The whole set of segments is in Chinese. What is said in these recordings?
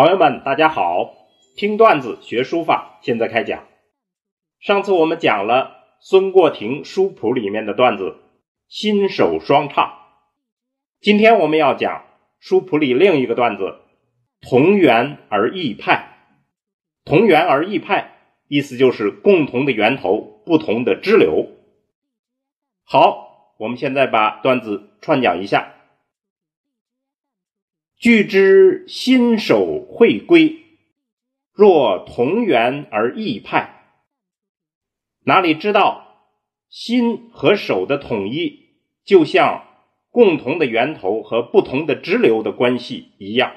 朋友们，大家好！听段子学书法，现在开讲。上次我们讲了孙过庭书谱里面的段子“新手双唱”，今天我们要讲书谱里另一个段子“同源而异派”。同源而异派，意思就是共同的源头，不同的支流。好，我们现在把段子串讲一下。俱知新手会归，若同源而异派。哪里知道心和手的统一，就像共同的源头和不同的支流的关系一样。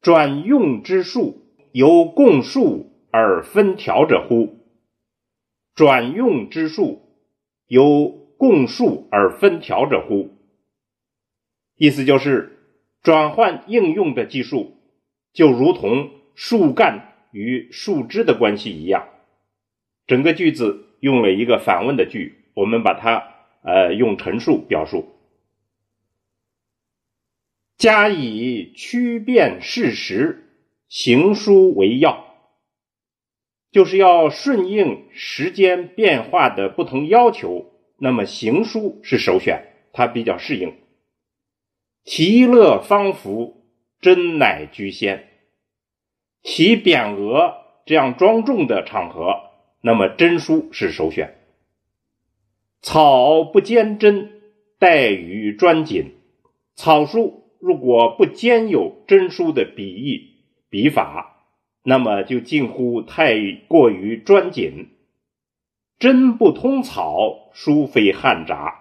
转用之术，由共数而分条者乎？转用之术，由共数而分条者乎？意思就是，转换应用的技术就如同树干与树枝的关系一样。整个句子用了一个反问的句，我们把它呃用陈述表述。加以区变事实，行书为要，就是要顺应时间变化的不同要求，那么行书是首选，它比较适应。其乐方服，真乃居先。其匾额这样庄重的场合，那么真书是首选。草不兼真，待于专锦。草书如果不兼有真书的笔意笔法，那么就近乎太过于专谨。真不通草，书非汉札。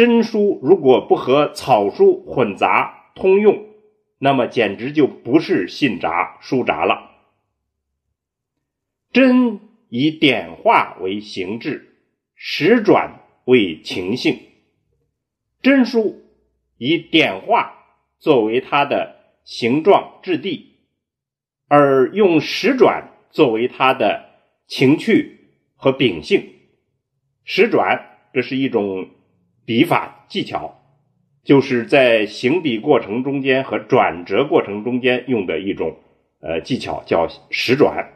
真书如果不和草书混杂通用，那么简直就不是信札书札了。真以点画为形制，实转为情性。真书以点画作为它的形状质地，而用实转作为它的情趣和秉性。实转，这是一种。笔法技巧，就是在行笔过程中间和转折过程中间用的一种呃技巧，叫实转。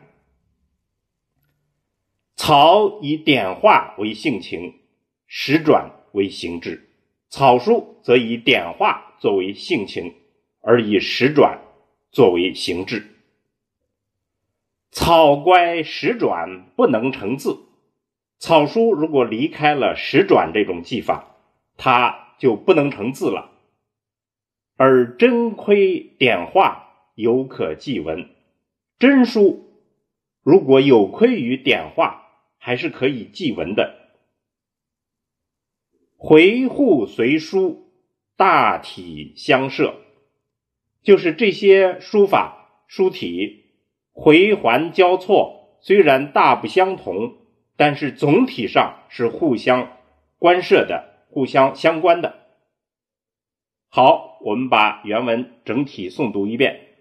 草以点画为性情，实转为形制；草书则以点画作为性情，而以实转作为形制。草乖实转不能成字，草书如果离开了实转这种技法。它就不能成字了，而真窥点画犹可记文。真书如果有亏于点画，还是可以记文的。回护随书，大体相涉，就是这些书法书体回环交错，虽然大不相同，但是总体上是互相关涉的。互相相关的。好，我们把原文整体诵读一遍。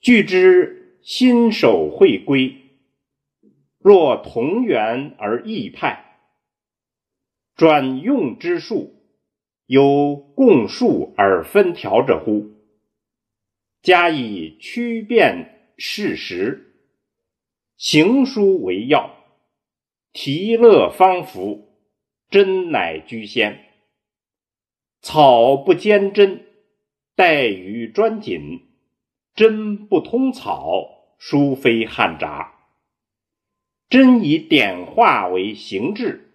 据知新手会归，若同源而异派，转用之术，有共数而分条者乎？加以区变事实，行书为要，提乐方服。真乃居先，草不兼真，待于专谨；真不通草，书非汉札。真以点画为形制，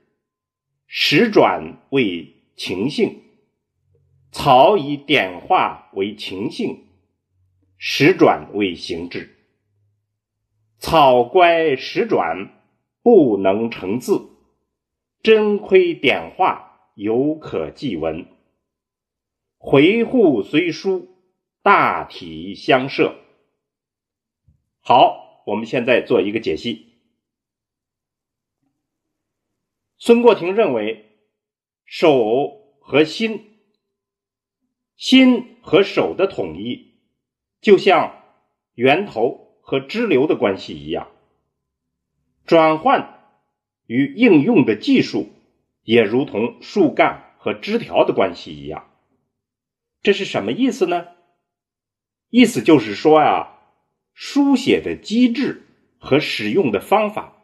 实转为情性；草以点画为情性，实转为形制。草乖实转，不能成字。真亏点化，犹可记文；回护随书，大体相涉。好，我们现在做一个解析。孙过庭认为，手和心，心和手的统一，就像源头和支流的关系一样，转换。与应用的技术也如同树干和枝条的关系一样，这是什么意思呢？意思就是说呀，书写的机制和使用的方法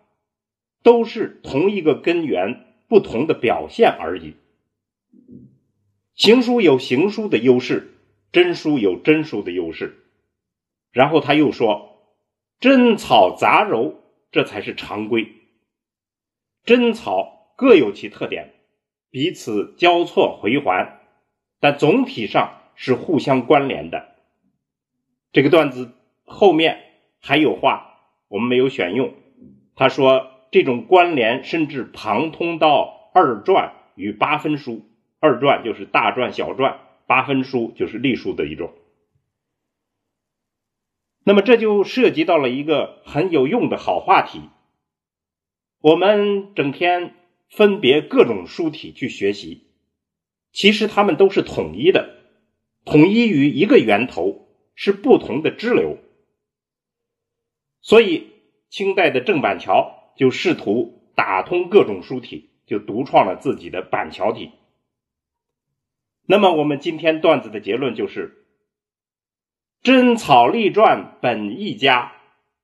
都是同一个根源，不同的表现而已。行书有行书的优势，真书有真书的优势。然后他又说，真草杂糅，这才是常规。真草各有其特点，彼此交错回环，但总体上是互相关联的。这个段子后面还有话，我们没有选用。他说，这种关联甚至旁通到二传与八分书。二传就是大传、小传，八分书就是隶书的一种。那么这就涉及到了一个很有用的好话题。我们整天分别各种书体去学习，其实它们都是统一的，统一于一个源头，是不同的支流。所以，清代的郑板桥就试图打通各种书体，就独创了自己的板桥体。那么，我们今天段子的结论就是：真草隶篆本一家，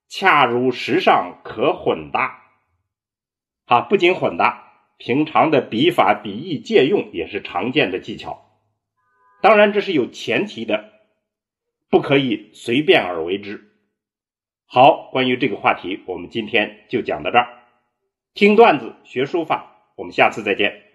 恰如时尚可混搭。啊，不仅混搭，平常的笔法、笔意借用也是常见的技巧。当然，这是有前提的，不可以随便而为之。好，关于这个话题，我们今天就讲到这儿。听段子学书法，我们下次再见。